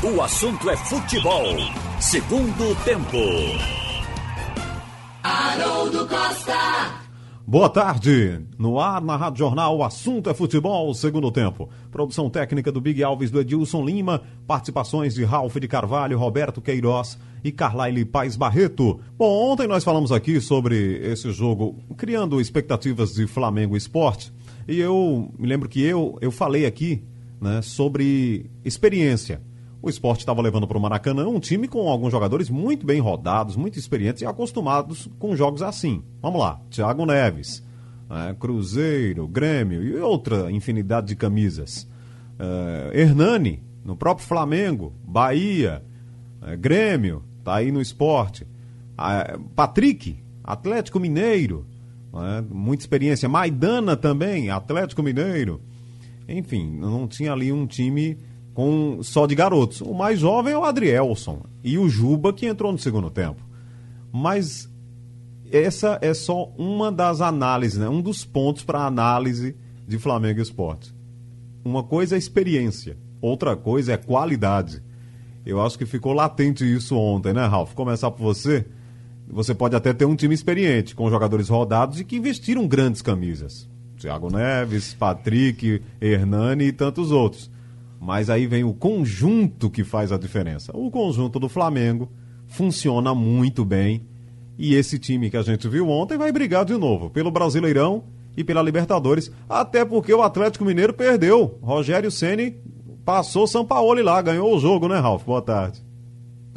O assunto é futebol. Segundo tempo. Haroldo Costa. Boa tarde. No ar, na Rádio Jornal, o assunto é futebol, segundo tempo. Produção técnica do Big Alves do Edilson Lima, participações de Ralf de Carvalho, Roberto Queiroz e Carlaile Paz Barreto. Bom, ontem nós falamos aqui sobre esse jogo, criando expectativas de Flamengo Esporte, e eu me lembro que eu, eu falei aqui né, sobre experiência. O esporte estava levando para o Maracanã um time com alguns jogadores muito bem rodados, muito experientes e acostumados com jogos assim. Vamos lá, Thiago Neves, né, Cruzeiro, Grêmio e outra infinidade de camisas. Uh, Hernani, no próprio Flamengo, Bahia, uh, Grêmio, tá aí no esporte. Uh, Patrick, Atlético Mineiro, né, muita experiência. Maidana também, Atlético Mineiro. Enfim, não tinha ali um time com só de garotos. O mais jovem é o Adrielson e o Juba que entrou no segundo tempo. Mas essa é só uma das análises, né? um dos pontos para análise de Flamengo Esporte. Uma coisa é experiência, outra coisa é qualidade. Eu acho que ficou latente isso ontem, né, Ralf? Começar por você. Você pode até ter um time experiente, com jogadores rodados e que investiram grandes camisas. Thiago Neves, Patrick, Hernani e tantos outros. Mas aí vem o conjunto que faz a diferença. O conjunto do Flamengo funciona muito bem. E esse time que a gente viu ontem vai brigar de novo pelo Brasileirão e pela Libertadores, até porque o Atlético Mineiro perdeu. Rogério Ceni passou São Paulo lá, ganhou o jogo, né, Ralf? Boa tarde.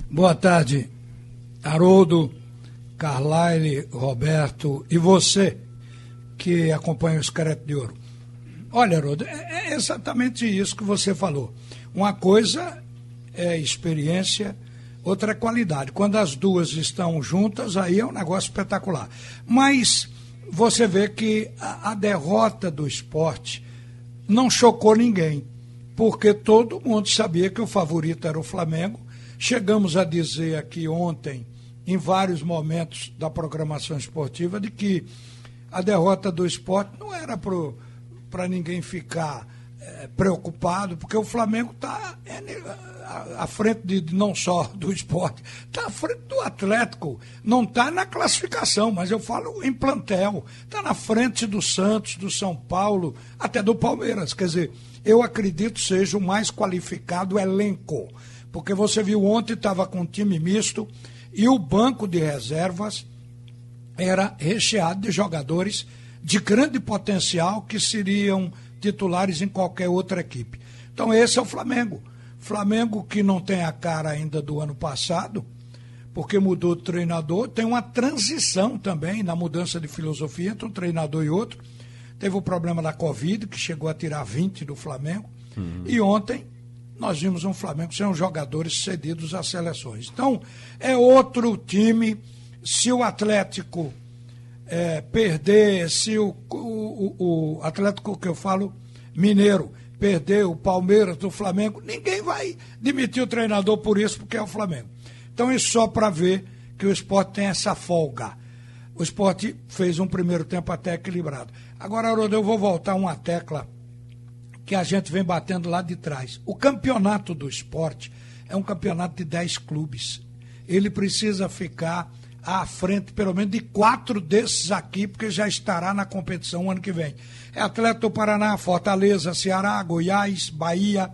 Boa tarde, Haroldo, Carlyle, Roberto e você que acompanha o Escreto de Ouro. Olha, Haroldo, é, é exatamente isso que você falou. Uma coisa é experiência, outra é qualidade. Quando as duas estão juntas, aí é um negócio espetacular. Mas você vê que a, a derrota do esporte não chocou ninguém, porque todo mundo sabia que o favorito era o Flamengo. Chegamos a dizer aqui ontem, em vários momentos da programação esportiva, de que a derrota do esporte não era pro para ninguém ficar é, preocupado, porque o Flamengo está é, à frente de, não só do esporte, está à frente do Atlético. Não está na classificação, mas eu falo em plantel. Está na frente do Santos, do São Paulo, até do Palmeiras. Quer dizer, eu acredito seja o mais qualificado elenco. Porque você viu ontem, estava com um time misto e o banco de reservas era recheado de jogadores de grande potencial que seriam titulares em qualquer outra equipe. Então esse é o Flamengo. Flamengo que não tem a cara ainda do ano passado, porque mudou de treinador, tem uma transição também na mudança de filosofia entre um treinador e outro. Teve o problema da Covid, que chegou a tirar 20 do Flamengo. Uhum. E ontem nós vimos um Flamengo sem jogadores cedidos às seleções. Então, é outro time. Se o Atlético é, perder, se o, o, o Atlético que eu falo, Mineiro, perder o Palmeiras do Flamengo, ninguém vai demitir o treinador por isso, porque é o Flamengo. Então, isso só para ver que o esporte tem essa folga. O esporte fez um primeiro tempo até equilibrado. Agora, Haroldo, eu vou voltar uma tecla que a gente vem batendo lá de trás. O campeonato do esporte é um campeonato de 10 clubes. Ele precisa ficar à frente, pelo menos, de quatro desses aqui, porque já estará na competição ano que vem. É Atlético do Paraná, Fortaleza, Ceará, Goiás, Bahia,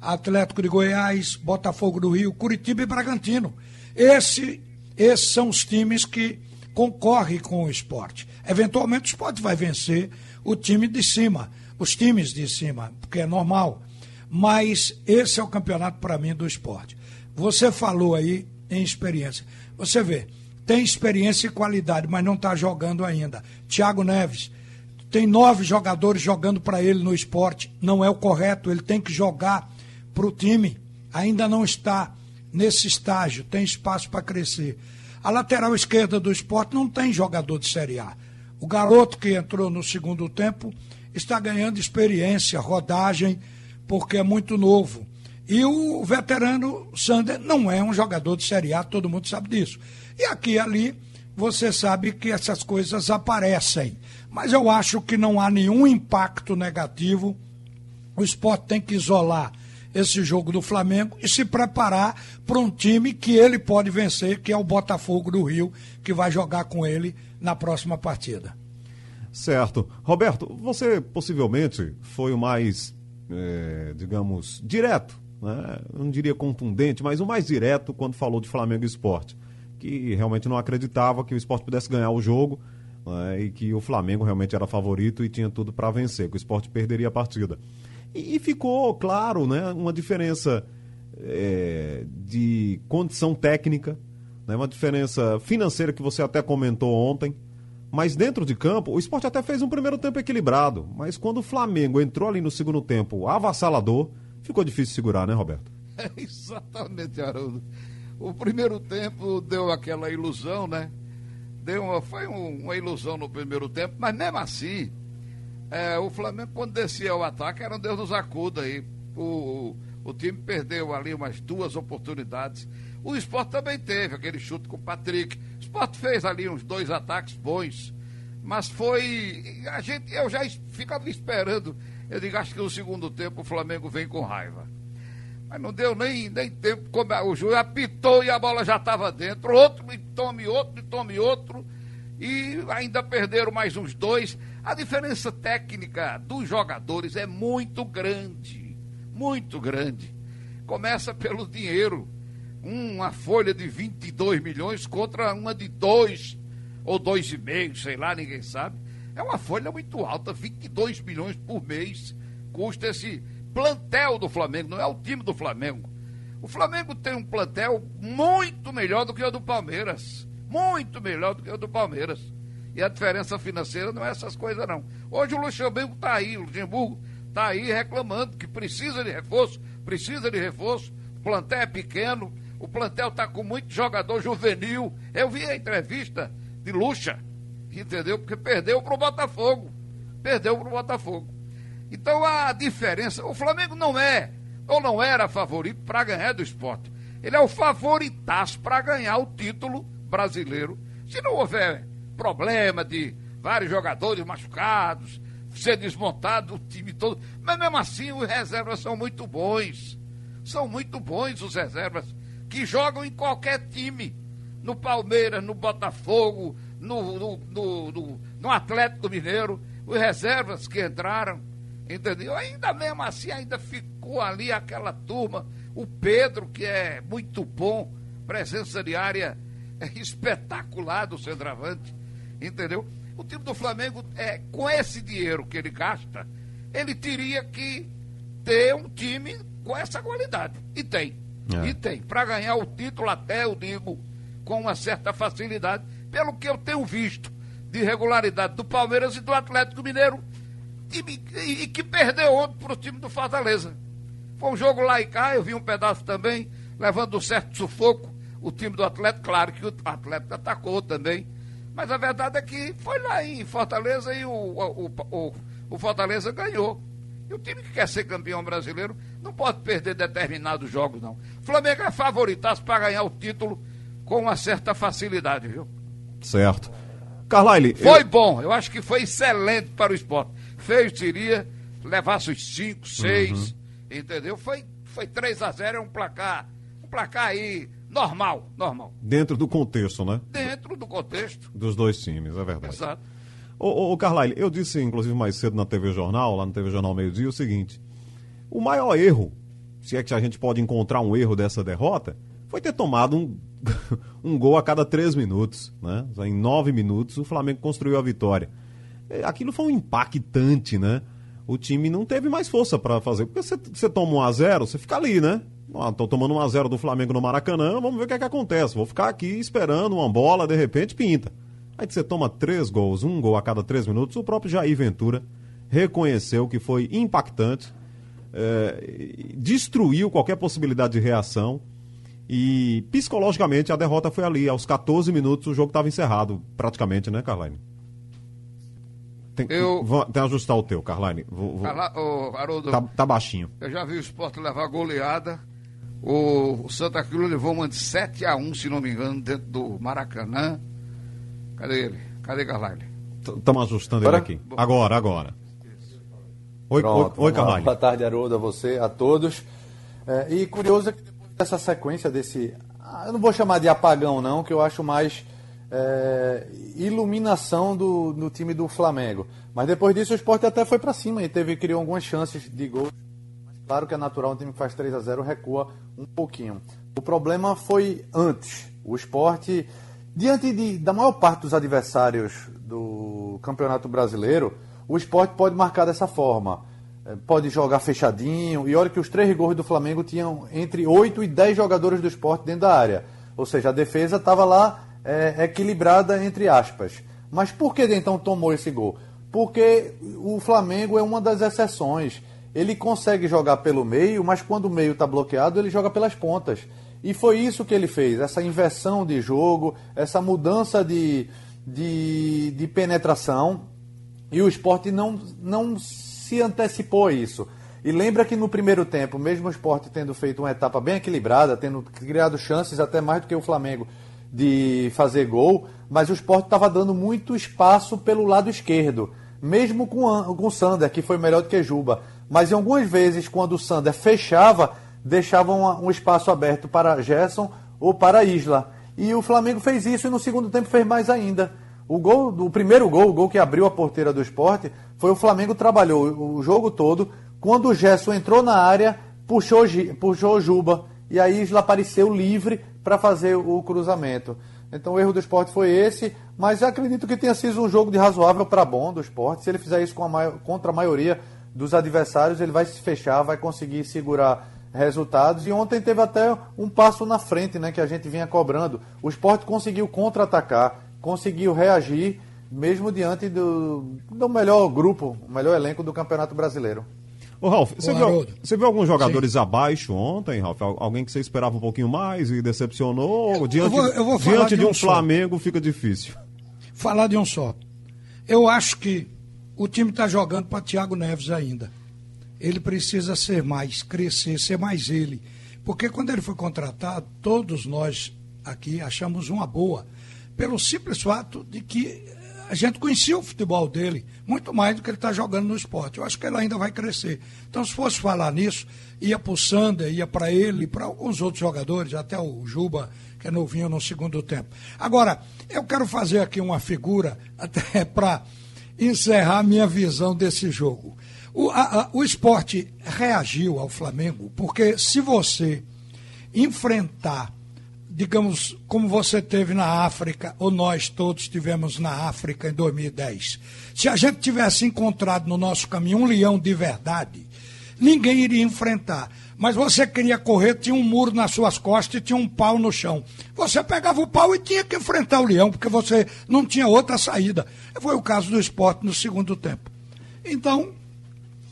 Atlético de Goiás, Botafogo do Rio, Curitiba e Bragantino. Esse, esses são os times que concorrem com o esporte. Eventualmente o esporte vai vencer o time de cima, os times de cima, porque é normal. Mas esse é o campeonato para mim do esporte. Você falou aí em experiência. Você vê, tem experiência e qualidade, mas não está jogando ainda. Thiago Neves tem nove jogadores jogando para ele no esporte, não é o correto, ele tem que jogar para o time. Ainda não está nesse estágio, tem espaço para crescer. A lateral esquerda do esporte não tem jogador de Série A. O garoto que entrou no segundo tempo está ganhando experiência, rodagem, porque é muito novo. E o veterano Sander não é um jogador de Série A, todo mundo sabe disso. E aqui e ali, você sabe que essas coisas aparecem. Mas eu acho que não há nenhum impacto negativo. O esporte tem que isolar esse jogo do Flamengo e se preparar para um time que ele pode vencer, que é o Botafogo do Rio, que vai jogar com ele na próxima partida. Certo. Roberto, você possivelmente foi o mais, é, digamos, direto, né? Não diria contundente, mas o mais direto quando falou de Flamengo Esporte. Que realmente não acreditava que o esporte pudesse ganhar o jogo né? e que o Flamengo realmente era favorito e tinha tudo para vencer, que o esporte perderia a partida. E, e ficou, claro, né, uma diferença é, de condição técnica, né, uma diferença financeira que você até comentou ontem. Mas dentro de campo, o esporte até fez um primeiro tempo equilibrado. Mas quando o Flamengo entrou ali no segundo tempo avassalador, ficou difícil segurar, né, Roberto? É, exatamente, Haroldo. O primeiro tempo deu aquela ilusão, né? Deu uma, foi um, uma ilusão no primeiro tempo, mas mesmo assim, é, o Flamengo, quando descia o ataque, era um Deus nos acuda aí. O, o, o, time perdeu ali umas duas oportunidades. O esporte também teve aquele chute com o Patrick. O esporte fez ali uns dois ataques bons. Mas foi. A gente, eu já ficava esperando. Eu digo, acho que no segundo tempo o Flamengo vem com raiva. Mas não deu nem, nem tempo. Como o juiz apitou e a bola já estava dentro. Outro e tome outro, e tome outro. E ainda perderam mais uns dois. A diferença técnica dos jogadores é muito grande, muito grande. Começa pelo dinheiro. Uma folha de 22 milhões contra uma de 2 ou 2,5, sei lá, ninguém sabe. É uma folha muito alta, 22 milhões por mês custa esse plantel do Flamengo, não é o time do Flamengo. O Flamengo tem um plantel muito melhor do que o do Palmeiras. Muito melhor do que o do Palmeiras. E a diferença financeira não é essas coisas, não. Hoje o Luxemburgo está aí, o Luxemburgo está aí reclamando que precisa de reforço, precisa de reforço. O plantel é pequeno, o plantel está com muito jogador juvenil. Eu vi a entrevista de Luxa, entendeu? Porque perdeu para o Botafogo. Perdeu para o Botafogo. Então a diferença, o Flamengo não é, ou não era favorito para ganhar do esporte. Ele é o favoritaço para ganhar o título brasileiro. Se não houver problema de vários jogadores machucados, ser desmontado o time todo. Mas mesmo assim, os reservas são muito bons. São muito bons os reservas, que jogam em qualquer time. No Palmeiras, no Botafogo, no, no, no, no, no Atlético Mineiro. Os reservas que entraram, entendeu? Ainda mesmo assim, ainda ficou ali aquela turma. O Pedro, que é muito bom, presença diária é espetacular do centroavante entendeu? O time do Flamengo, é, com esse dinheiro que ele gasta, ele teria que ter um time com essa qualidade. E tem. É. E tem. Para ganhar o título, até eu digo, com uma certa facilidade, pelo que eu tenho visto de regularidade do Palmeiras e do Atlético Mineiro, time, e, e que perdeu ontem para o time do Fortaleza. Foi um jogo lá e cá, eu vi um pedaço também, levando um certo sufoco o time do Atlético. Claro que o Atlético atacou também mas a verdade é que foi lá em Fortaleza e o, o, o, o Fortaleza ganhou. E o time que quer ser campeão brasileiro não pode perder determinados jogos, não. O Flamengo é favoritaço para ganhar o título com uma certa facilidade, viu? Certo. Carlyle. Foi eu... bom, eu acho que foi excelente para o esporte. Feio seria levasse os 5, 6, uhum. entendeu? Foi, foi 3 a 0 é um placar, um placar aí Normal, normal. Dentro do contexto, né? Dentro do contexto. Dos dois times, é verdade. Exato. Ô, ô, Carlyle, eu disse, inclusive, mais cedo na TV Jornal, lá no TV Jornal Meio Dia, o seguinte: o maior erro, se é que a gente pode encontrar um erro dessa derrota, foi ter tomado um, um gol a cada três minutos. Né? Em nove minutos, o Flamengo construiu a vitória. É, aquilo foi um impactante, né? O time não teve mais força para fazer. Porque você, toma um a zero, você fica ali, né? Estou tomando 1 a 0 do Flamengo no Maracanã, vamos ver o que, é que acontece. Vou ficar aqui esperando uma bola, de repente pinta. Aí você toma três gols, um gol a cada três minutos. O próprio Jair Ventura reconheceu que foi impactante, é, destruiu qualquer possibilidade de reação. E psicologicamente a derrota foi ali. Aos 14 minutos o jogo estava encerrado, praticamente, né, Carline? Tem, eu... Vou, tem que ajustar o teu, Carline. Vou, vou... Carla... Oh, Haroldo, tá, tá, baixinho. Eu já vi o esporte levar goleada o Santa Cruz levou uma de 7 a 1 se não me engano, dentro do Maracanã. Cadê ele? Cadê Carlyle? Estamos ajustando ele aqui. Agora, agora. Oi, Pronto, oi, oi Carlyle. Boa tarde, Haroldo, a você, a todos. É, e curioso é que depois dessa sequência desse. Ah, eu não vou chamar de apagão, não, que eu acho mais é, iluminação do, do time do Flamengo. Mas depois disso o esporte até foi para cima e teve, criou algumas chances de gol. Claro que é natural, um time que faz 3 a 0 recua um pouquinho. O problema foi antes. O esporte, diante de, da maior parte dos adversários do Campeonato Brasileiro, o esporte pode marcar dessa forma. É, pode jogar fechadinho. E olha que os três gols do Flamengo tinham entre 8 e 10 jogadores do esporte dentro da área. Ou seja, a defesa estava lá é, equilibrada entre aspas. Mas por que então tomou esse gol? Porque o Flamengo é uma das exceções. Ele consegue jogar pelo meio, mas quando o meio está bloqueado, ele joga pelas pontas. E foi isso que ele fez, essa inversão de jogo, essa mudança de, de, de penetração. E o esporte não, não se antecipou a isso. E lembra que no primeiro tempo, mesmo o esporte tendo feito uma etapa bem equilibrada, tendo criado chances até mais do que o Flamengo de fazer gol, mas o esporte estava dando muito espaço pelo lado esquerdo, mesmo com, com o Sander, que foi melhor do que Juba. Mas em algumas vezes, quando o Sander fechava, deixava um, um espaço aberto para Gerson ou para Isla. E o Flamengo fez isso e no segundo tempo fez mais ainda. O gol, o primeiro gol, o gol que abriu a porteira do esporte, foi o Flamengo trabalhou o jogo todo. Quando o Gerson entrou na área, puxou, puxou Juba. E a Isla apareceu livre para fazer o cruzamento. Então o erro do esporte foi esse, mas acredito que tenha sido um jogo de razoável para bom do esporte. Se ele fizer isso a contra a maioria dos adversários, ele vai se fechar, vai conseguir segurar resultados. E ontem teve até um passo na frente, né, que a gente vinha cobrando. O esporte conseguiu contra-atacar, conseguiu reagir, mesmo diante do, do melhor grupo, o melhor elenco do Campeonato Brasileiro. Ô, Ralf, você, viu, você viu alguns jogadores Sim. abaixo ontem, Ralf? Alguém que você esperava um pouquinho mais e decepcionou? Eu, diante eu vou, eu vou diante de, de um, um Flamengo fica difícil. Falar de um só. Eu acho que o time está jogando para Thiago Neves ainda. Ele precisa ser mais, crescer, ser mais ele. Porque quando ele foi contratado, todos nós aqui achamos uma boa. Pelo simples fato de que a gente conhecia o futebol dele muito mais do que ele está jogando no esporte. Eu acho que ele ainda vai crescer. Então, se fosse falar nisso, ia para o Sander, ia para ele, para alguns outros jogadores, até o Juba, que é novinho no segundo tempo. Agora, eu quero fazer aqui uma figura, até para encerrar minha visão desse jogo. O, a, a, o esporte reagiu ao Flamengo, porque se você enfrentar digamos, como você teve na África, ou nós todos tivemos na África em 2010. Se a gente tivesse encontrado no nosso caminho um leão de verdade, ninguém iria enfrentar. Mas você queria correr, tinha um muro nas suas costas e tinha um pau no chão. Você pegava o pau e tinha que enfrentar o leão, porque você não tinha outra saída. Foi o caso do esporte no segundo tempo. Então,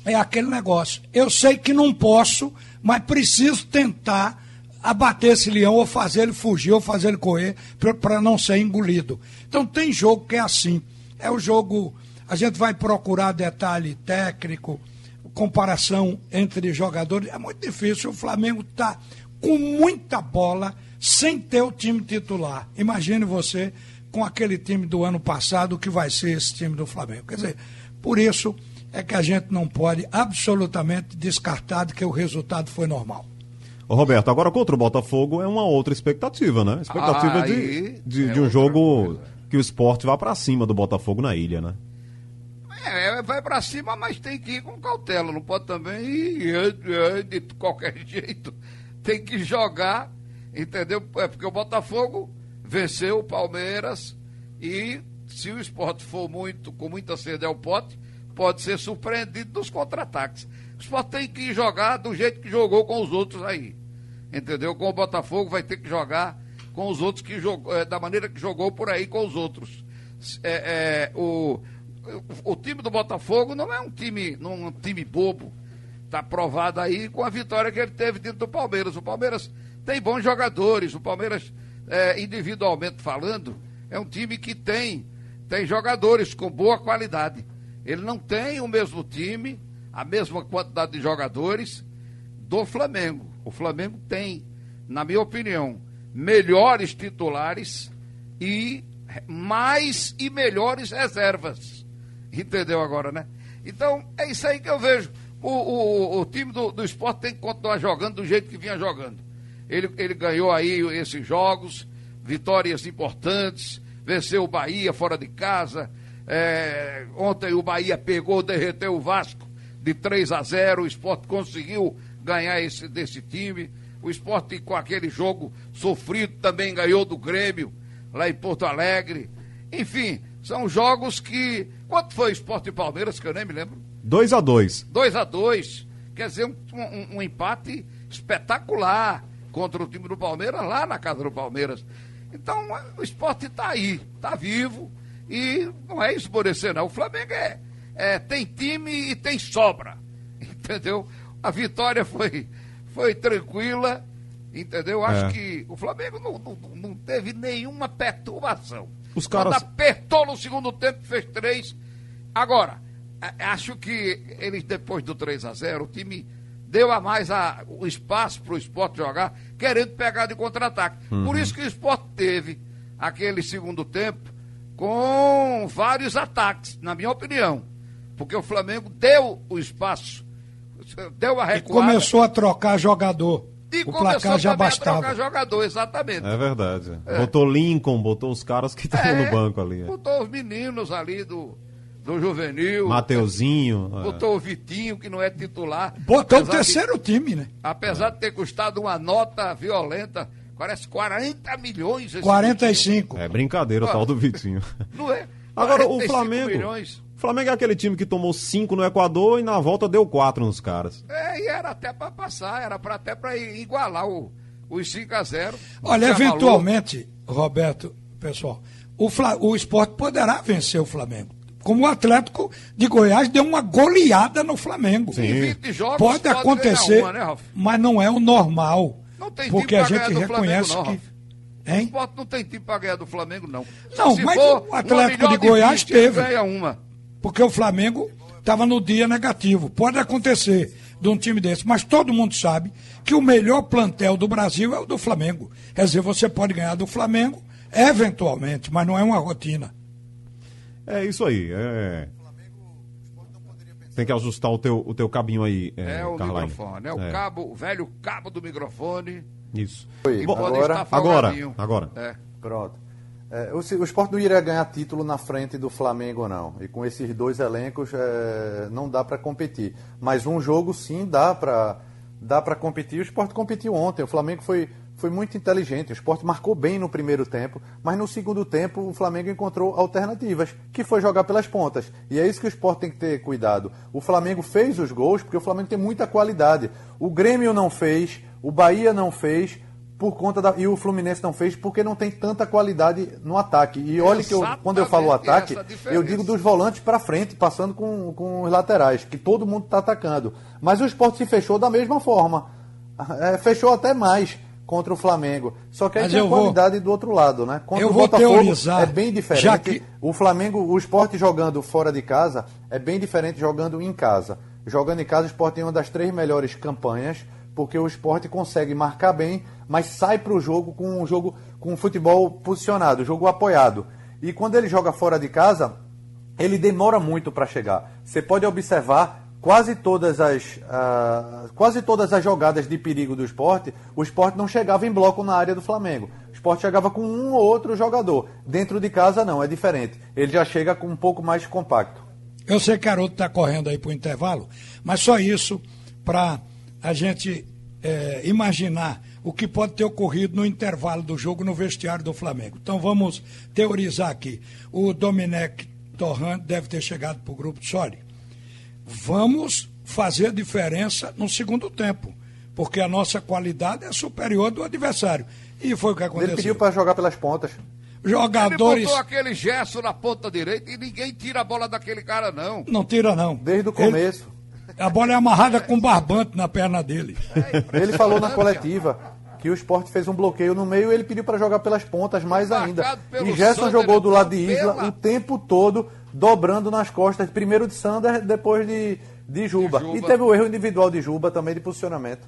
é aquele negócio. Eu sei que não posso, mas preciso tentar abater esse leão ou fazer ele fugir ou fazer ele correr para não ser engolido. Então tem jogo que é assim. É o jogo, a gente vai procurar detalhe técnico, comparação entre jogadores. É muito difícil. O Flamengo está com muita bola sem ter o time titular. Imagine você com aquele time do ano passado, que vai ser esse time do Flamengo. Quer dizer, por isso é que a gente não pode absolutamente descartar de que o resultado foi normal. Ô Roberto, agora contra o Botafogo é uma outra expectativa, né? Expectativa ah, de, de, é de um jogo coisa. que o esporte vá para cima do Botafogo na ilha, né? É, vai para cima, mas tem que ir com cautela, não pode também ir de qualquer jeito. Tem que jogar, entendeu? É porque o Botafogo venceu o Palmeiras e se o esporte for muito, com muita sede ao pote, pode ser surpreendido nos contra-ataques. O esporte tem que jogar do jeito que jogou com os outros aí. Entendeu? Com o Botafogo vai ter que jogar com os outros que jogou, é, da maneira que jogou por aí com os outros. É, é, o, o time do Botafogo não é um time, não é um time bobo. Está provado aí com a vitória que ele teve dentro do Palmeiras. O Palmeiras tem bons jogadores. O Palmeiras, é, individualmente falando, é um time que tem, tem jogadores com boa qualidade. Ele não tem o mesmo time a mesma quantidade de jogadores do Flamengo. O Flamengo tem, na minha opinião, melhores titulares e mais e melhores reservas. Entendeu agora, né? Então, é isso aí que eu vejo. o, o, o time do, do esporte tem que continuar jogando do jeito que vinha jogando. Ele, ele ganhou aí esses jogos, vitórias importantes, venceu o Bahia fora de casa. É, ontem o Bahia pegou, derreteu o Vasco de 3 a 0. O esporte conseguiu ganhar esse, desse time. O esporte, com aquele jogo sofrido, também ganhou do Grêmio, lá em Porto Alegre. Enfim, são jogos que. Quanto foi o esporte e Palmeiras, que eu nem me lembro? 2 a 2 2 a 2 Quer dizer, um, um, um, empate espetacular contra o time do Palmeiras, lá na casa do Palmeiras. Então, o esporte está aí, está vivo. E não é esmorecer, não. O Flamengo é, é, tem time e tem sobra. Entendeu? A vitória foi, foi tranquila. Entendeu? Acho É. que o Flamengo não, não, não teve nenhuma perturbação. Os caras- Quando apertou no segundo tempo, fez três. Agora, acho que eles, depois do 3 a 0 o time deu a mais a, o espaço para o esporte jogar, querendo pegar de contra-ataque. Por isso que o esporte teve aquele segundo tempo com vários ataques, na minha opinião. Porque o Flamengo deu o espaço, deu a E recuada. começou a trocar jogador. e o placar já também a bastava. trocar jogador, exatamente. É verdade. Botou Lincoln, botou os caras que estavam É, no banco ali. é. Botou os meninos ali do, do juvenil. Mateuzinho. é. Botou o Vitinho, que não é titular. Botou o apesar de- terceiro time, né? apesar de ter custado uma nota violenta, parece 40 milhões. esse 45. É brincadeira o tal do Vitinho. Vitinho. Não é? Agora, o 45 Flamengo. milhões. O Flamengo é aquele time que tomou cinco no Equador e na volta deu quatro nos caras. É, e era até para passar, era pra, até para igualar o, os 5 a 0 Olha, falou. eventualmente, Roberto, pessoal, o, Fla, o esporte poderá vencer o Flamengo. Como o Atlético de Goiás deu uma goleada no Flamengo. Sim. Em 20 jogos Pode ganhar acontecer, uma, né, mas não é o normal. Não tem porque time a pra ganhar gente do Flamengo, reconhece não, que. Ralf. O Hein? esporte não tem time para ganhar do Flamengo, não. Não, Se mas for o Atlético de Goiás 20, teve. Ganha uma. Porque o Flamengo estava no dia negativo. Pode acontecer de um time desse, mas todo mundo sabe que o melhor plantel do Brasil é o do Flamengo. Quer dizer, você pode ganhar do Flamengo, eventualmente, mas não é uma rotina. É isso aí. É... Tem que ajustar o teu, o teu cabinho aí, é, É, o Carline. microfone, é o É, cabo, o velho cabo do microfone. Isso. E Bom, pode agora- estar agora, agora. É. Pronto. É, o, Sport não iria ganhar título na frente do Flamengo, não. E com esses dois elencos, é, não dá para competir. Mas um jogo, sim, dá para dá competir. O Sport competiu ontem. O Flamengo foi, foi muito inteligente. O Sport marcou bem no primeiro tempo, mas no segundo tempo o Flamengo encontrou alternativas, que foi jogar pelas pontas. E é isso que o Sport tem que ter cuidado. O Flamengo fez os gols porque o Flamengo tem muita qualidade. O Grêmio não fez, o Bahia não fez por conta da. E o Fluminense não fez porque não tem tanta qualidade no ataque. E olha que eu, quando eu falo ataque, eu digo dos volantes para frente, passando com, com os laterais, que todo mundo está atacando. Mas o esporte se fechou da mesma forma. É, fechou até mais contra o Flamengo. Só que aí Mas tem a eu vou- qualidade do outro lado, né? Contra Eu o vou Botafogo teorizar, é bem diferente. que- O Flamengo, o esporte jogando fora de casa é bem diferente jogando em casa. Jogando em casa, o esporte tem uma das três melhores campanhas, porque o esporte consegue marcar bem, mas sai para o jogo com um jogo com um futebol posicionado, jogo apoiado. E quando ele joga fora de casa, ele demora muito para chegar. Você pode observar quase todas as ah, quase todas as jogadas de perigo do esporte, o esporte não chegava em bloco na área do Flamengo. O esporte chegava com um ou outro jogador. Dentro de casa não, é diferente. Ele já chega com um pouco mais compacto. Eu sei que Haroldo está correndo aí para o intervalo, mas só isso para a gente eh, imaginar o que pode ter ocorrido no intervalo do jogo no vestiário do Flamengo. Então vamos teorizar aqui. O Domenech Torrent deve ter chegado para o grupo de Sori. Vamos fazer a diferença no segundo tempo, porque a nossa qualidade é superior do adversário. E foi o que Ele aconteceu. pediu para jogar pelas pontas. Ele Jogadores. botou aquele gesto na ponta direita e ninguém tira a bola daquele cara, não. Não tira, não. Desde o Ele- começo. A bola é amarrada com barbante na perna dele. Ele falou na coletiva que o esporte fez um bloqueio no meio e ele pediu para jogar pelas pontas mais ainda. E Gerson Sander, jogou do lado de pela- Isla o tempo todo, dobrando nas costas, primeiro de Sander, depois de, de Juba. De Juba. E teve o erro individual de Juba também de posicionamento.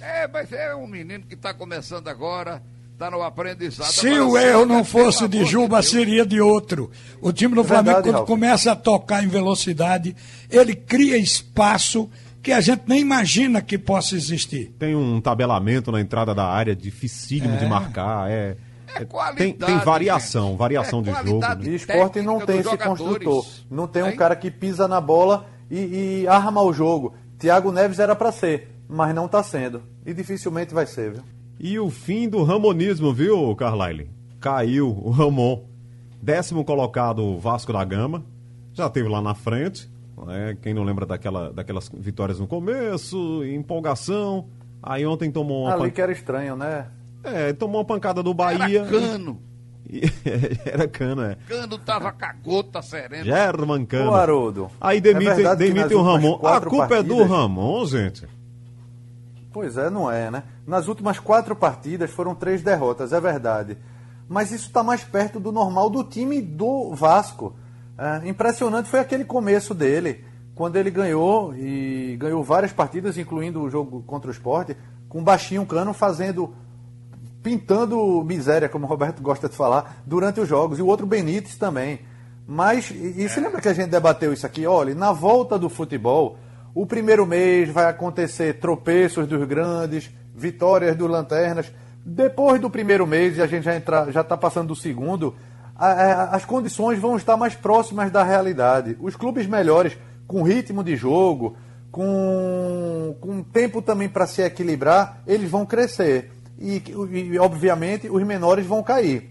É, mas é um menino que está começando agora, Está no aprendizado. Se o erro não fosse de Juba, Deus, seria de outro. O time do É Flamengo, verdade, quando Ralf. começa a tocar em velocidade, ele cria espaço que a gente nem imagina que possa existir. Tem um tabelamento na entrada da área dificílimo de marcar. É, É é- qualidade, tem, tem variação, gente. variação É de jogo. né? E esporte não tem esse jogadores. construtor. Não tem um cara que pisa na bola e, e arma o jogo. Thiago Neves era para ser, mas não está sendo. E dificilmente vai ser, viu? E o fim do ramonismo, viu, Carlyle? Caiu o Ramon. Décimo colocado o Vasco da Gama. Já teve lá na frente. né? Quem não lembra daquela, daquelas vitórias no começo, empolgação. Aí ontem tomou uma, Ali pan... que era estranho, né? é, tomou uma pancada do Bahia. Era cano. Era cano, é. Cano tava com a gota serena. German Cano. Haroldo. Aí é demite, que demite o Ramon. A culpa é do partidas- Ramon, gente. Pois é, não é, né? Nas últimas quatro partidas foram três derrotas, é verdade. Mas isso está mais perto do normal do time do Vasco. É, impressionante foi aquele começo dele, quando ele ganhou e ganhou várias partidas, incluindo o jogo contra o esporte, com Baixinho Cano fazendo. pintando miséria, como o Roberto gosta de falar, durante os jogos. E o outro Benítez também. Mas, e, e se lembra que a gente debateu isso aqui? Olha, na volta do futebol, o primeiro mês vai acontecer tropeços dos grandes, vitórias dos lanternas. Depois do primeiro mês, e a gente já está já tá passando do segundo, a- a- as condições vão estar mais próximas da realidade. Os clubes melhores, com ritmo de jogo, com, com tempo também para se equilibrar, eles vão crescer. E, e, obviamente, os menores vão cair.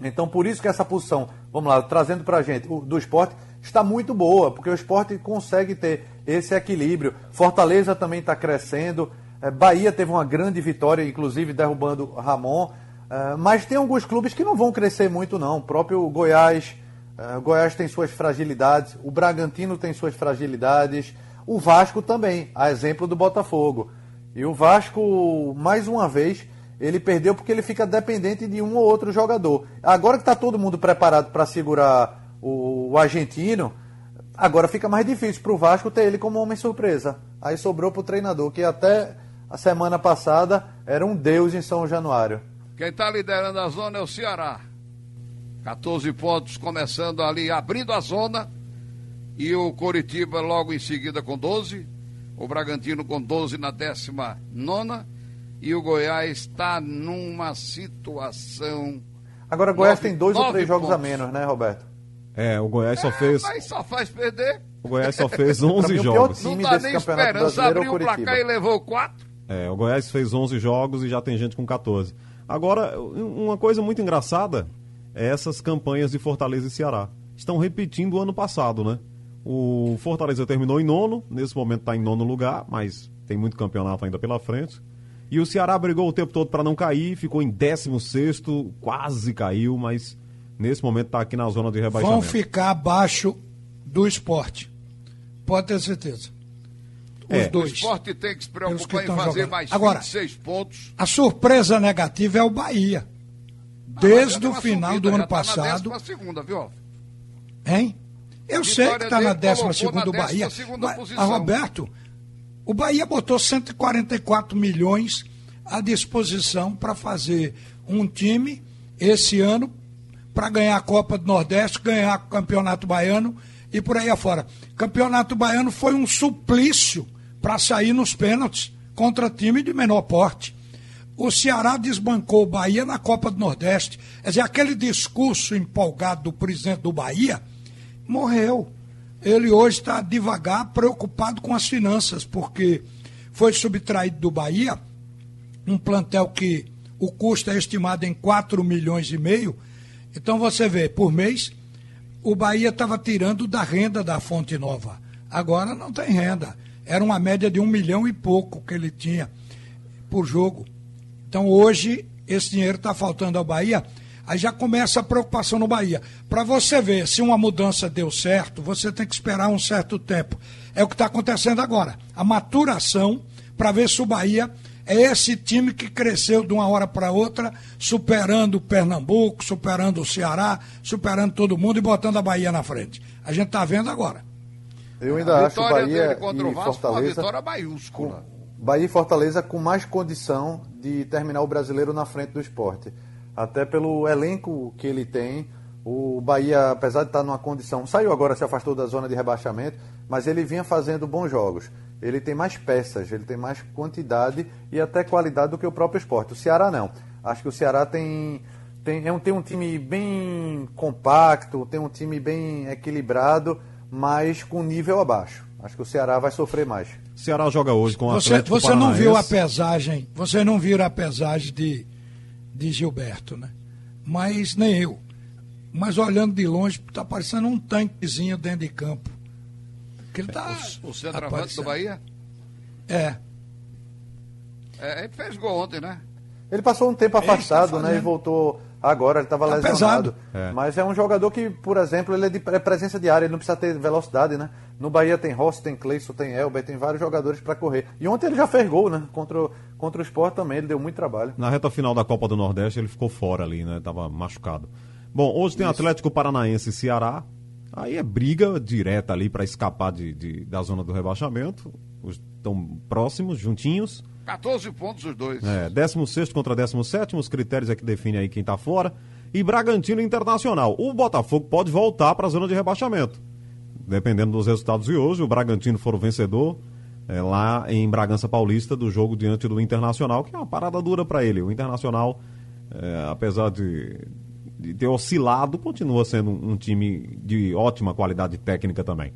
Então, por isso que essa posição, vamos lá, trazendo para a gente, o- do esporte, está muito boa, porque o esporte consegue ter esse equilíbrio. Fortaleza também está crescendo. Eh, Bahia teve uma grande vitória, inclusive derrubando Ramon. Eh, Mas tem alguns clubes que não vão crescer muito, não. O próprio Goiás. O Goiás tem suas fragilidades. O Bragantino tem suas fragilidades. O Vasco também, a exemplo do Botafogo. E o Vasco, mais uma vez, ele perdeu porque ele fica dependente de um ou outro jogador. Agora que está todo mundo preparado para segurar o, o argentino, agora fica mais difícil para o Vasco ter ele como homem surpresa. Aí sobrou para o treinador, que até a semana passada era um deus em São Januário. Quem está liderando a zona é o Ceará. 14 pontos começando ali, abrindo a zona. E o Coritiba logo em seguida com 12. O Bragantino com 12 na 19. E o Goiás está numa situação. Agora, Goiás Nove- tem dois ou três jogos a pontos. menos, né, Roberto? É, o Goiás só É, fez. Mas só faz perder. O Goiás só fez Pra 11 mim, o pior jogos. Não dá nem esperança. é Abriu o placar e levou 4. É, o Goiás fez 11 jogos e já tem gente com 14. Agora, uma coisa muito engraçada é essas campanhas de Fortaleza e Ceará. Estão repetindo o ano passado, né? O Fortaleza terminou em nono, nesse momento está em nono lugar, mas tem muito campeonato ainda pela frente. E o Ceará brigou o tempo todo para não cair, ficou em 16, quase caiu, mas nesse momento está aqui na zona de Vão rebaixamento. ficar abaixo do esporte. Pode ter certeza. Os É. O dois. esporte tem que se Pelos que preocupar em estão fazer jogando. mais Agora- 26 pontos. A surpresa negativa é o Bahia. Ah, Desde deu o final subida, do ano tá na passado. décima segunda, viu? Hein? Eu Vitória sei que está na dele 12 colocou segunda na Bahia. 12ª Mas, posição. a Roberto, o Bahia botou 144 milhões à disposição para fazer um time esse ano para ganhar a Copa do Nordeste, ganhar o Campeonato Baiano e por aí afora. Campeonato Baiano foi um suplício para sair nos pênaltis contra time de menor porte. O Ceará desbancou o Bahia na Copa do Nordeste. Quer dizer, aquele discurso empolgado do presidente do Bahia morreu. Ele hoje está devagar, preocupado com as finanças, porque foi subtraído do Bahia um plantel que o custo é estimado em 4 milhões e meio. Então você vê, por mês, o Bahia estava tirando da renda da Fonte Nova. Agora não tem renda. Era uma média de um milhão e pouco que ele tinha por jogo. Então hoje esse dinheiro está faltando ao Bahia. Aí já começa a preocupação no Bahia. Para você ver se uma mudança deu certo, você tem que esperar um certo tempo. É o que está acontecendo agora. A maturação para ver se o Bahia é esse time que cresceu de uma hora para outra, superando o Pernambuco, superando o Ceará, superando todo mundo e botando a Bahia na frente. A gente está vendo agora. Eu ainda a acho Bahia dele contra e o Vasco foi uma Fortaleza vitória maiúscula. Bahia e Fortaleza com mais condição de terminar o brasileiro na frente do esporte. Até pelo elenco que ele tem, o Bahia, apesar de estar numa condição. Saiu agora, se afastou da zona de rebaixamento, mas ele vinha fazendo bons jogos. Ele tem mais peças, ele tem mais quantidade e até qualidade do que o próprio esporte. O Ceará não. Acho que o Ceará tem, tem, é um, tem um time bem compacto, tem um time bem equilibrado, mas com nível abaixo. Acho que o Ceará vai sofrer mais. O Ceará joga hoje com o Você, Atlético você não viu a Paranaense. pesagem, você não viu a pesagem de, de Gilberto, né? Mas nem eu. Mas olhando de longe, tá parecendo um tanquezinho dentro de campo. Que ele tá O centroavante do aparecendo. Bahia? É. É, ele fez gol ontem, né? Ele passou um tempo está afastado, né? E voltou agora, ele estava Tá lesionado. pesado. É. Mas é um jogador que, por exemplo, ele é de é presença de área, ele não precisa ter velocidade, né? No Bahia tem Rossi, tem Cleison, tem Elber, tem vários jogadores para correr. E ontem ele já fez gol, né? Contra, o- contra o Sport também, ele deu muito trabalho. Na reta final da Copa do Nordeste ele ficou fora ali, né? Tava machucado. Bom, hoje tem Atlético Paranaense e Ceará. Aí é briga direta ali para escapar de, de- da zona do rebaixamento. Os Estão próximos, juntinhos. 14 pontos os dois. É, 16 contra 17, os critérios é que definem aí quem tá fora. E Bragantino Internacional. O Botafogo pode voltar para a zona de rebaixamento. Dependendo dos resultados de hoje, o Bragantino for o vencedor é, lá em Bragança Paulista do jogo diante do Internacional, que é uma parada dura para ele. O Internacional, é, apesar de, de ter oscilado, continua sendo um, um time de ótima qualidade técnica também.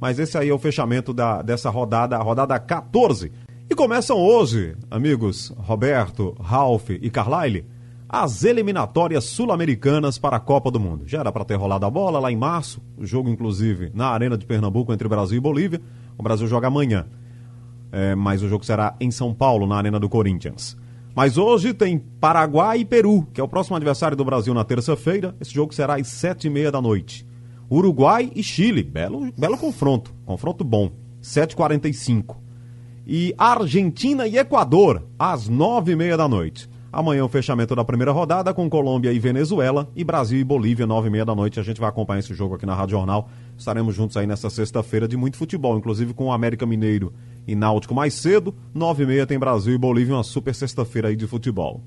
Mas esse aí é o fechamento da, dessa rodada, a rodada 14. E começam hoje, amigos Roberto, Ralph e Carlyle, as eliminatórias sul-americanas para a Copa do Mundo. Já era para ter rolado a bola lá em março, o jogo inclusive na Arena de Pernambuco entre Brasil e Bolívia. O Brasil joga amanhã, É, mas o jogo será em São Paulo, na Arena do Corinthians. Mas hoje tem Paraguai e Peru, que é o próximo adversário do Brasil na terça-feira. Esse jogo será às sete e meia da noite. Uruguai e Chile, belo, belo confronto, confronto bom, 7h45. E Argentina e Equador, às nove e meia da noite. Amanhã o fechamento da primeira rodada com Colômbia e Venezuela e Brasil e Bolívia, nove e meia da noite. A gente vai acompanhar esse jogo aqui na Rádio Jornal. Estaremos juntos aí nessa sexta-feira de muito futebol, inclusive com o América Mineiro e Náutico mais cedo. Nove e meia tem Brasil e Bolívia, uma super sexta-feira aí de futebol.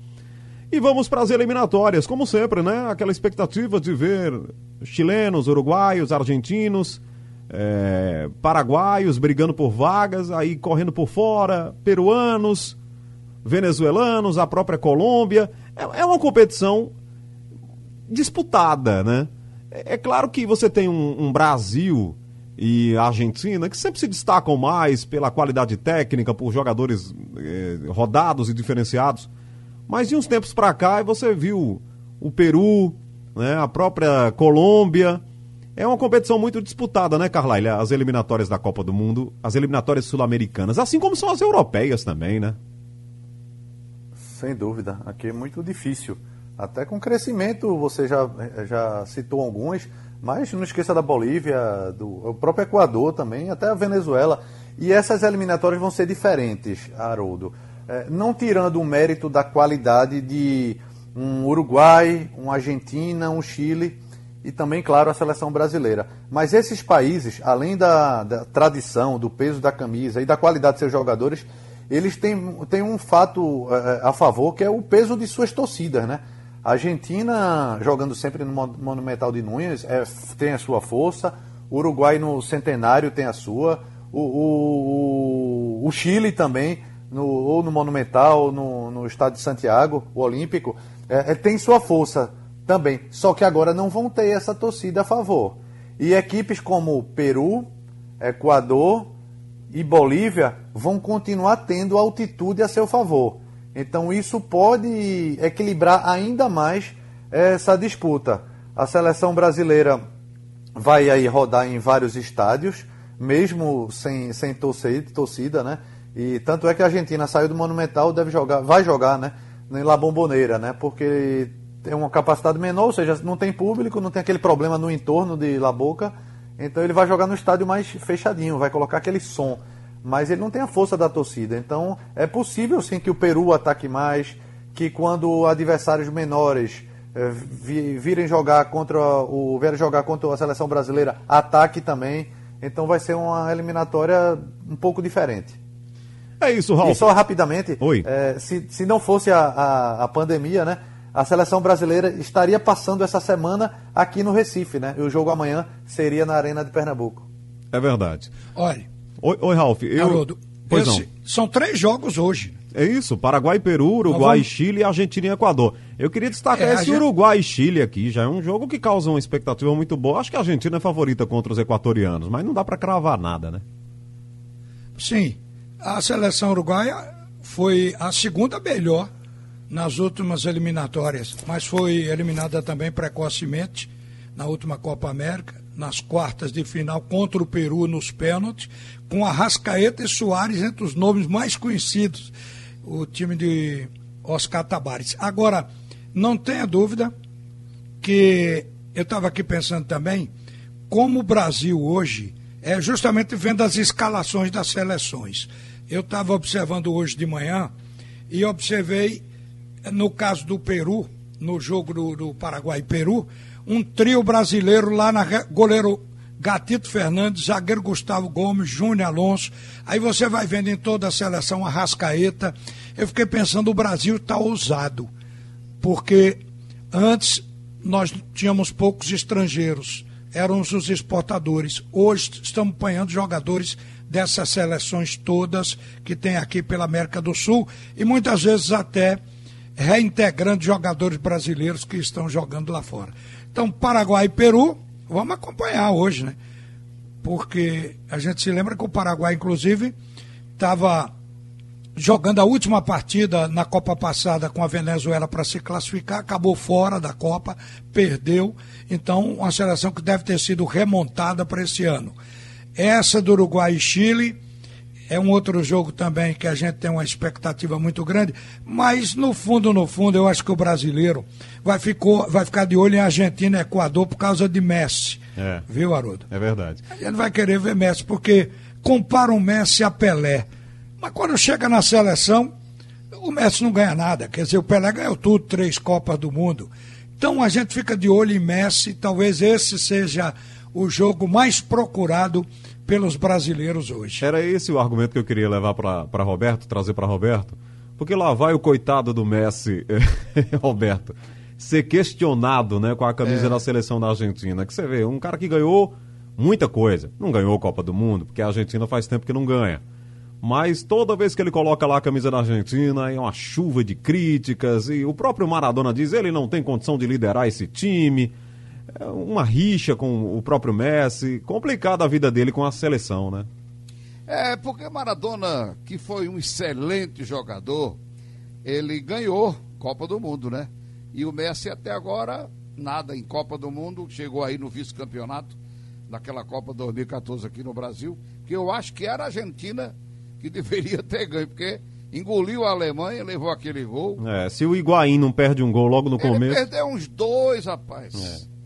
E vamos para as eliminatórias, como sempre, né? Aquela expectativa de ver chilenos, uruguaios, argentinos, é, paraguaios brigando por vagas, aí correndo por fora, peruanos, venezuelanos, a própria Colômbia. É, é uma competição disputada, né? É, é claro que você tem um, um Brasil e a Argentina que sempre se destacam mais pela qualidade técnica, por jogadores eh, rodados e diferenciados. Mas de uns tempos para cá você viu o Peru, né, a própria Colômbia. É uma competição muito disputada, né, Carlyle? As eliminatórias da Copa do Mundo, as eliminatórias sul-americanas, assim como são as europeias também, né? Sem dúvida, aqui é muito difícil. Até com crescimento, você já, já citou algumas, mas não esqueça da Bolívia, do o próprio Equador também, até a Venezuela. E essas eliminatórias vão ser diferentes, Haroldo. É, não tirando o mérito da qualidade de um Uruguai, um Argentina, um Chile e também, claro, a seleção brasileira. Mas esses países, além da, da tradição, do peso da camisa e da qualidade de seus jogadores, eles têm, têm um fato eh, a favor que é o peso de suas torcidas, né? A Argentina, jogando sempre no Mon- Monumental de Núñez, é, tem a sua força. O Uruguai no Centenário tem a sua. O, o, o- o Chile também, no, ou no Monumental, ou no, no Estádio de Santiago, o Olímpico, é, é, tem sua força também. Só que agora não vão ter essa torcida a favor. E equipes como Peru, Equador e Bolívia vão continuar tendo altitude a seu favor. Então isso pode equilibrar ainda mais essa disputa. A seleção brasileira vai aí rodar em vários estádios, mesmo sem, sem torcida, torcida, né? E tanto é que a Argentina saiu do Monumental, deve jogar, vai jogar, né? Em La Bombonera, né? Porque tem uma capacidade menor, ou seja, não tem público, não tem aquele problema no entorno de La Boca. Então ele vai jogar no estádio mais fechadinho, vai colocar aquele som. Mas ele não tem a força da torcida. Então é possível sim que o Peru ataque mais, que quando adversários menores eh, vi- virem jogar contra o vierem jogar contra a seleção brasileira, ataque também. Então vai ser uma eliminatória um pouco diferente. É isso, Ralf. E só rapidamente, Oi. é, se, se não fosse a, a, a pandemia, né? A seleção brasileira estaria passando essa semana aqui no Recife, né? E o jogo amanhã seria na Arena de Pernambuco. É verdade. Olha, Oi, oi Ralf. Eu... Haroldo, Pois esse- não. são três jogos hoje. É isso, Paraguai, Peru, Uruguai, vamos- Chile, Argentina e Equador. Eu queria destacar É, esse gente- Uruguai e Chile aqui, já é um jogo que causa uma expectativa muito boa. Acho que a Argentina é favorita contra os equatorianos, mas não dá pra cravar nada, né? Sim, a seleção uruguaia foi a segunda melhor nas últimas eliminatórias, mas foi eliminada também precocemente na última Copa América, nas quartas de final contra o Peru nos pênaltis, com Arrascaeta e Soares entre os nomes mais conhecidos, o time de Oscar Tabares. Agora, não tenha dúvida que eu estava aqui pensando também como o Brasil hoje é justamente vendo as escalações das seleções. Eu estava observando hoje de manhã e observei, no caso do Peru, no jogo do, do Paraguai e Peru, um trio brasileiro lá na goleiro Gatito Fernandes, zagueiro Gustavo Gomes, Júnior Alonso. Aí você vai vendo em toda a seleção a Rascaeta. Eu fiquei pensando, o Brasil está ousado porque antes nós tínhamos poucos estrangeiros, éramos os exportadores. Hoje estamos apanhando jogadores dessas seleções todas que tem aqui pela América do Sul e muitas vezes até reintegrando jogadores brasileiros que estão jogando lá fora. Então, Paraguai e Peru, vamos acompanhar hoje, né? Porque a gente se lembra que o Paraguai, inclusive, estava jogando a última partida na Copa passada com a Venezuela para se classificar, acabou fora da Copa, perdeu. Então, uma seleção que deve ter sido remontada para esse ano. Essa do Uruguai e Chile é um outro jogo também que a gente tem uma expectativa muito grande, mas no fundo, no fundo, eu acho que o brasileiro vai, ficou, vai ficar de olho em Argentina e Equador por causa de Messi. É. Viu, Haroldo? É verdade. A gente vai querer ver Messi, porque compara o Messi a Pelé. Mas quando chega na seleção, o Messi não ganha nada. Quer dizer, o Pelé ganhou tudo, três Copas do Mundo. Então a gente fica de olho em Messi, talvez esse seja o jogo mais procurado pelos brasileiros hoje. Era esse o argumento que eu queria levar para Roberto, trazer para Roberto. Porque lá vai o coitado do Messi, Roberto, ser questionado né, com a camisa É. da seleção da Argentina. Que você vê, um cara que ganhou muita coisa. Não ganhou a Copa do Mundo, porque a Argentina faz tempo que não ganha. Mas toda vez que ele coloca lá a camisa da Argentina, é uma chuva de críticas. E o próprio Maradona diz ele não tem condição de liderar esse time. Uma rixa com o próprio Messi. Complicada a vida dele com a seleção, né? É, porque Maradona, que foi um excelente jogador, ele ganhou Copa do Mundo, né? E o Messi até agora, nada em Copa do Mundo, chegou aí no vice-campeonato naquela Copa 2014 aqui no Brasil, que eu acho que era a Argentina que deveria ter ganho, porque engoliu a Alemanha, levou aquele gol. É, se o Higuaín não perde um gol logo no Ele começo. perdeu uns dois, rapaz. É,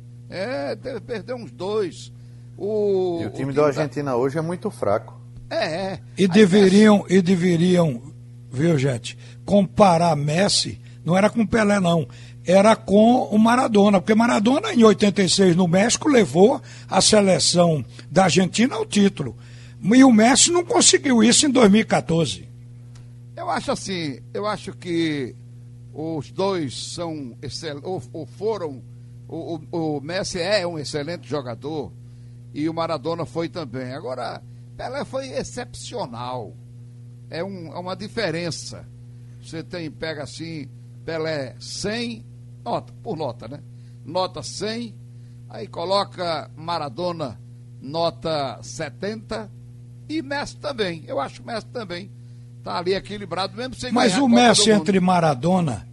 deve perder uns dois. O, E o time da- da Argentina hoje é muito fraco. É, é. E Aí deveriam, e deveriam, viu, gente, comparar Messi, não era com Pelé, não. Era com o Maradona, porque Maradona, em 86, no México, levou a seleção da Argentina ao título. E o Messi não conseguiu isso em 2014. Eu acho assim, eu acho que os dois são excel, ou, ou foram. O, o, o Messi é um excelente jogador e o Maradona foi também. Agora, Pelé foi excepcional. É, um, é uma diferença. Você tem, pega assim, Pelé 100, nota, por nota, né? Nota 100, aí coloca Maradona nota 70 e Messi também. Eu acho que Messi também tá ali equilibrado, mesmo sem Mas o Messi entre Maradona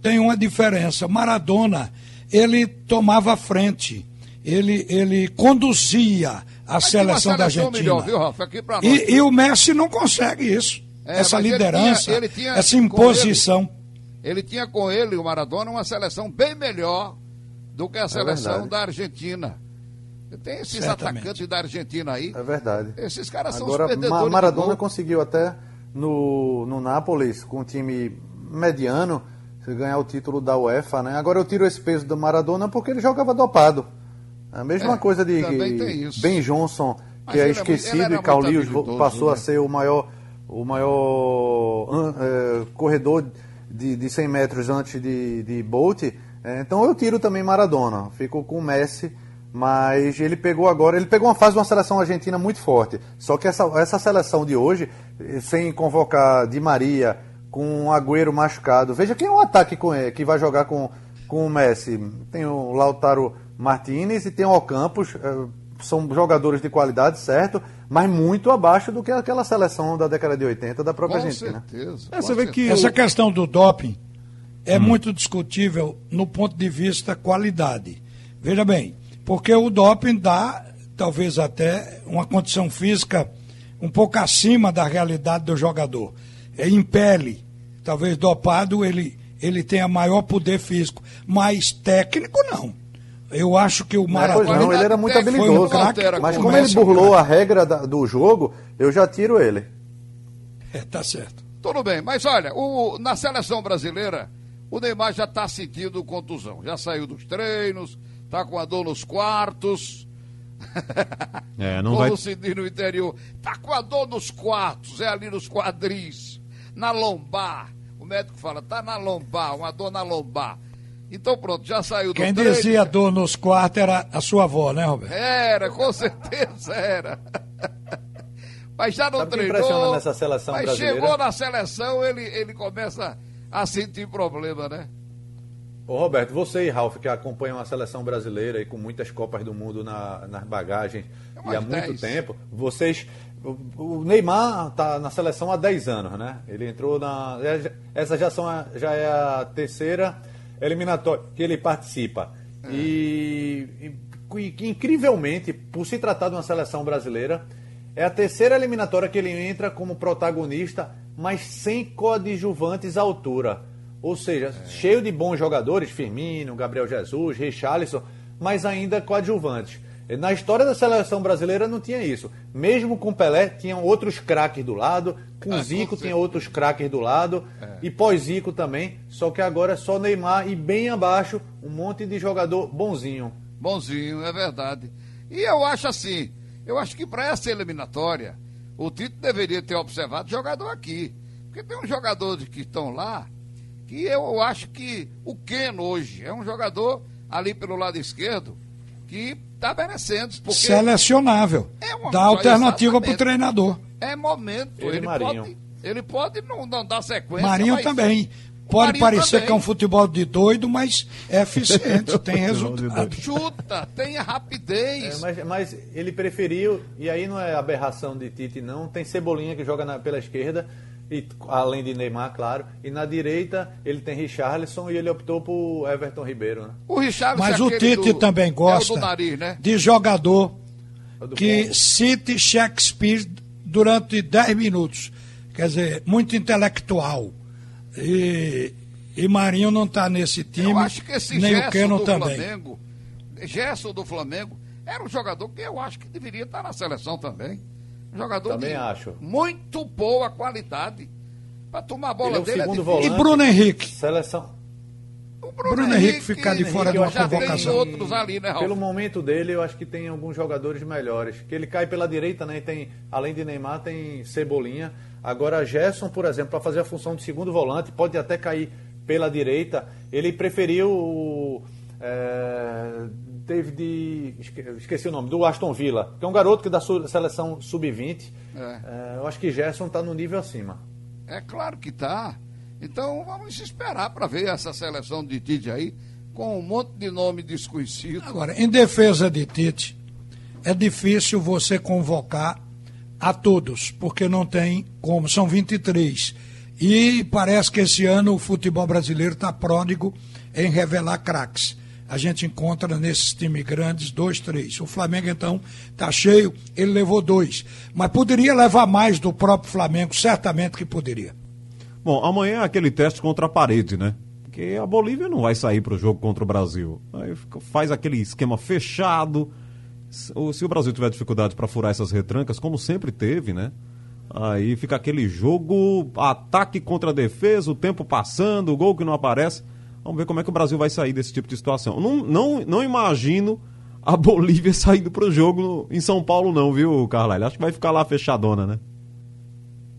tem uma diferença. Maradona, ele tomava frente, ele, ele conduzia a Mas seleção da Argentina. melhor, viu, Rafa? Aqui nós. E, e o Messi não consegue isso. É, essa mas ele liderança, tinha- ele tinha essa imposição. Ele tinha com ele, o Maradona, uma seleção bem melhor do que a seleção verdade. da Argentina. Tem esses Certamente. atacantes da Argentina aí. É verdade. Esses caras são Agora, os perdedores. Ma- Maradona conseguiu até no, no Nápoles, com um time mediano, ganhar o título da UEFA, né? Agora eu tiro esse peso do Maradona porque ele jogava dopado. A mesma É, coisa de. Ben Johnson, Mas que é ele é ele esquecido, e Carlinhos passou a né? ser o maior, o maior é, corredor de, de 100 metros antes de, de Bolt. É, então eu tiro também Maradona. Fico com o Messi, mas ele pegou agora, ele pegou uma fase de uma seleção argentina muito forte. Só que essa, essa seleção de hoje, sem convocar Di Maria, com o Agüero machucado, veja quem é o ataque com ele, que vai jogar com, com o Messi. Tem o Lautaro Martinez e tem o Ocampos. É, são jogadores de qualidade, certo? Mas muito abaixo do que aquela seleção da década de 80 da própria Com Argentina. certeza. É, com você vê certeza. que essa questão do doping é muito discutível no ponto de vista qualidade. Veja bem, porque o doping dá talvez até uma condição física um pouco acima da realidade do jogador. É impele, talvez dopado ele ele tenha maior poder físico, mas técnico não. Eu acho que o Maradona não, ele era muito Foi um habilidoso. craque, mas com como ele burlou a regra da- do jogo, eu já tiro ele. É, tá certo. Tudo bem, mas olha, o- na seleção brasileira, o Neymar já está sentindo contusão. Já saiu dos treinos, está com a dor nos quartos. É, não Como vai. se diz no interior. Tá com a dor nos quartos, é ali nos quadris, na lombar. O médico fala, tá na lombar, uma dor na lombar. Então pronto, já saiu do Quem treino. dizia dor nos quartos era a sua avó, né, Roberto? Era, com certeza era. Mas já não Sabe treinou. nessa seleção mas brasileira? chegou na seleção, ele, ele começa a sentir problema, né? Ô Roberto, você e Ralf, que acompanham a seleção brasileira e com muitas Copas do Mundo na, nas bagagens É e há muito 10. tempo, vocês. O, Neymar está na seleção há 10 anos, né? Ele entrou na. já- Essa já, são a- já é a terceira eliminatória que ele participa. E, e que, incrivelmente, por se tratar de uma seleção brasileira, é a terceira eliminatória que ele entra como protagonista, mas sem coadjuvantes à altura. Ou seja, cheio de bons jogadores, Firmino, Gabriel Jesus, Richarlison, mas ainda coadjuvantes. Na história da seleção brasileira não tinha isso. Mesmo com Pelé, tinham outros craques do lado, com Ah, com Zico tinha outros craques do lado, e pós-Zico também, só que agora é só Neymar e bem abaixo um monte de jogador bonzinho. Bonzinho, é verdade. E eu acho assim, eu acho que para essa eliminatória, o Tito deveria ter observado jogador aqui. Porque tem uns jogadores que estão lá, que eu acho que o Keno hoje é um jogador ali pelo lado esquerdo que está merecendo. Porque Selecionável. É uma- Dá alternativa para o treinador. é momento. Ele Ele, Marinho. pode, ele pode não, não dar sequência. Marinho mas- também. Pode Marinho parecer também. que é um futebol de doido, mas é eficiente, tem resultado. Chuta, tem a É, rapidez. mas, mas ele preferiu, e aí não é aberração de Tite, não. Tem Cebolinha que joga na- pela esquerda, e, além de Neymar, claro. E na direita ele tem Richarlison e ele optou por Everton Ribeiro. Né? O Richard Mas o Tite também gosta É o do nariz, né? de jogador É do que Congo. cite Shakespeare durante 10 minutos. Quer dizer, muito intelectual. E, e Marinho não está nesse time, Eu acho que esse nem o Gerson Keno do também. Flamengo, Gerson do Flamengo, era um jogador que eu acho que deveria estar na seleção também. Jogador Também de acho. muito boa qualidade. Para tomar a bola é o dele segundo difícil. volante. E Bruno Henrique? Seleção. O Bruno Henrique ficar de fora Henrique de uma convocação. outros ali, né, Ralf? Pelo momento dele, eu acho que tem alguns jogadores melhores. Que ele cai pela direita, né? E tem, além de Neymar, tem Cebolinha. Agora, Gerson, por exemplo, para fazer a função de segundo volante, pode até cair pela direita. Ele preferiu o é, David. esque- Esqueci o nome, do Aston Villa, que é um garoto que é da seleção sub-20. É. É, eu acho que Gerson está no nível acima. É claro que tá. Então vamos esperar para ver essa seleção de Tite aí, com um monte de nome desconhecido. Agora, em defesa de Tite, é difícil você convocar a todos, porque não tem como, são 23. E parece que esse ano o futebol brasileiro está pródigo em revelar craques. A gente encontra nesses times grandes dois, três. O Flamengo, então, está cheio, ele levou dois. Mas poderia levar mais do próprio Flamengo, certamente que poderia. Bom, amanhã é aquele teste contra a parede, né? Porque a Bolívia não vai sair para o jogo contra o Brasil. Aí faz aquele esquema fechado. Se o Brasil tiver dificuldade para furar essas retrancas, como sempre teve, né? Aí fica aquele jogo, ataque contra defesa, o tempo passando, o gol que não aparece. Vamos ver como é que o Brasil vai sair desse tipo de situação. Não, não, não imagino a Bolívia saindo para o jogo em São Paulo, não, viu, Carlyle? Acho que vai ficar lá fechadona, né?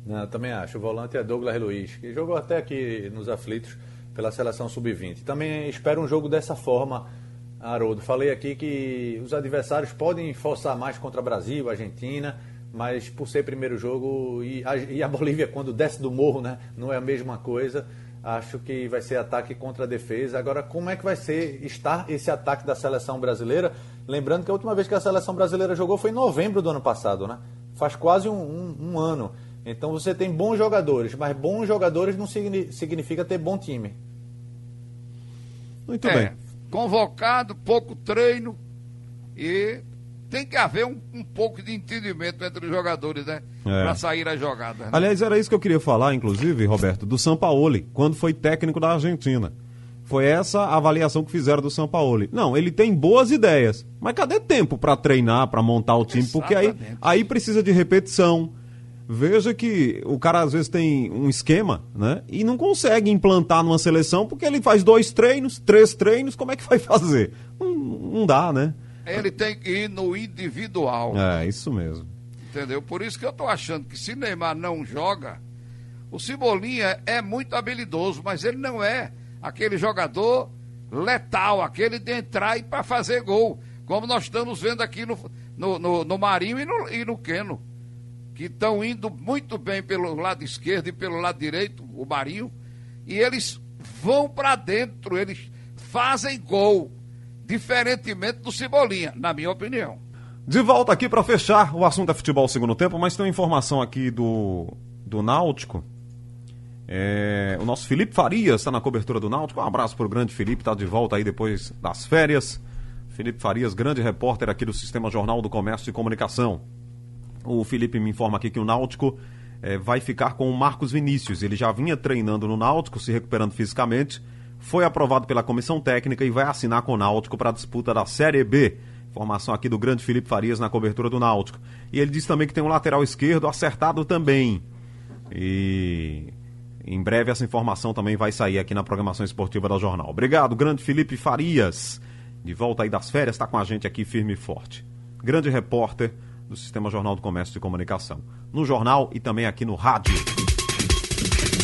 Não, também acho. O volante é Douglas Luiz, que jogou até aqui nos aflitos pela seleção sub-20. Também espero um jogo dessa forma, Haroldo. Falei aqui que os adversários podem forçar mais contra Brasil, Argentina, mas por ser primeiro jogo e a, e a Bolívia quando desce do morro, né, não é a mesma coisa. Acho que vai ser ataque contra a defesa. Agora, como é que vai ser estar esse ataque da seleção brasileira? Lembrando que a última vez que a seleção brasileira jogou foi em novembro do ano passado, né? Faz quase um, um, um ano. Então você tem bons jogadores, mas bons jogadores não significa ter bom time. Muito é, bem. Convocado, pouco treino e tem que haver um, um pouco de entendimento entre os jogadores, né? É. Para sair a jogada. Né? Aliás, era isso que eu queria falar, inclusive, Roberto, do Sampaoli, quando foi técnico da Argentina. Foi essa a avaliação que fizeram do Sampaoli. Não, ele tem boas ideias, mas cadê tempo para treinar, para montar o time? Porque aí, aí precisa de repetição. Veja que o cara às vezes tem um esquema, né? E não consegue implantar numa seleção porque ele faz dois treinos, três treinos, como é que vai fazer? Não, não dá, né? Ele tem que ir no individual. É, isso mesmo. Entendeu? Por isso que eu tô achando que se Neymar não joga, o Cebolinha é muito habilidoso, mas ele não é aquele jogador letal, aquele de entrar e para fazer gol, como nós estamos vendo aqui no, no, no, no Marinho e no, e no Queno, que estão indo muito bem pelo lado esquerdo e pelo lado direito, o Marinho, e eles vão para dentro, eles fazem gol diferentemente do Cebolinha, na minha opinião. De volta aqui para fechar o assunto é futebol segundo tempo, mas tem uma informação aqui do, do Náutico. É, o nosso Felipe Farias está na cobertura do Náutico. Um abraço para o grande Felipe, está de volta aí depois das férias. Felipe Farias, grande repórter aqui do Sistema Jornal do Comércio e Comunicação. O Felipe me informa aqui que o Náutico é, vai ficar com o Marcos Vinícius. Ele já vinha treinando no Náutico, se recuperando fisicamente foi aprovado pela comissão técnica e vai assinar com o Náutico para a disputa da Série B. Informação aqui do grande Felipe Farias na cobertura do Náutico. E ele disse também que tem um lateral esquerdo acertado também. E em breve essa informação também vai sair aqui na programação esportiva da Jornal. Obrigado, grande Felipe Farias. De volta aí das férias, está com a gente aqui firme e forte. Grande repórter do Sistema Jornal do Comércio e Comunicação. No jornal e também aqui no rádio.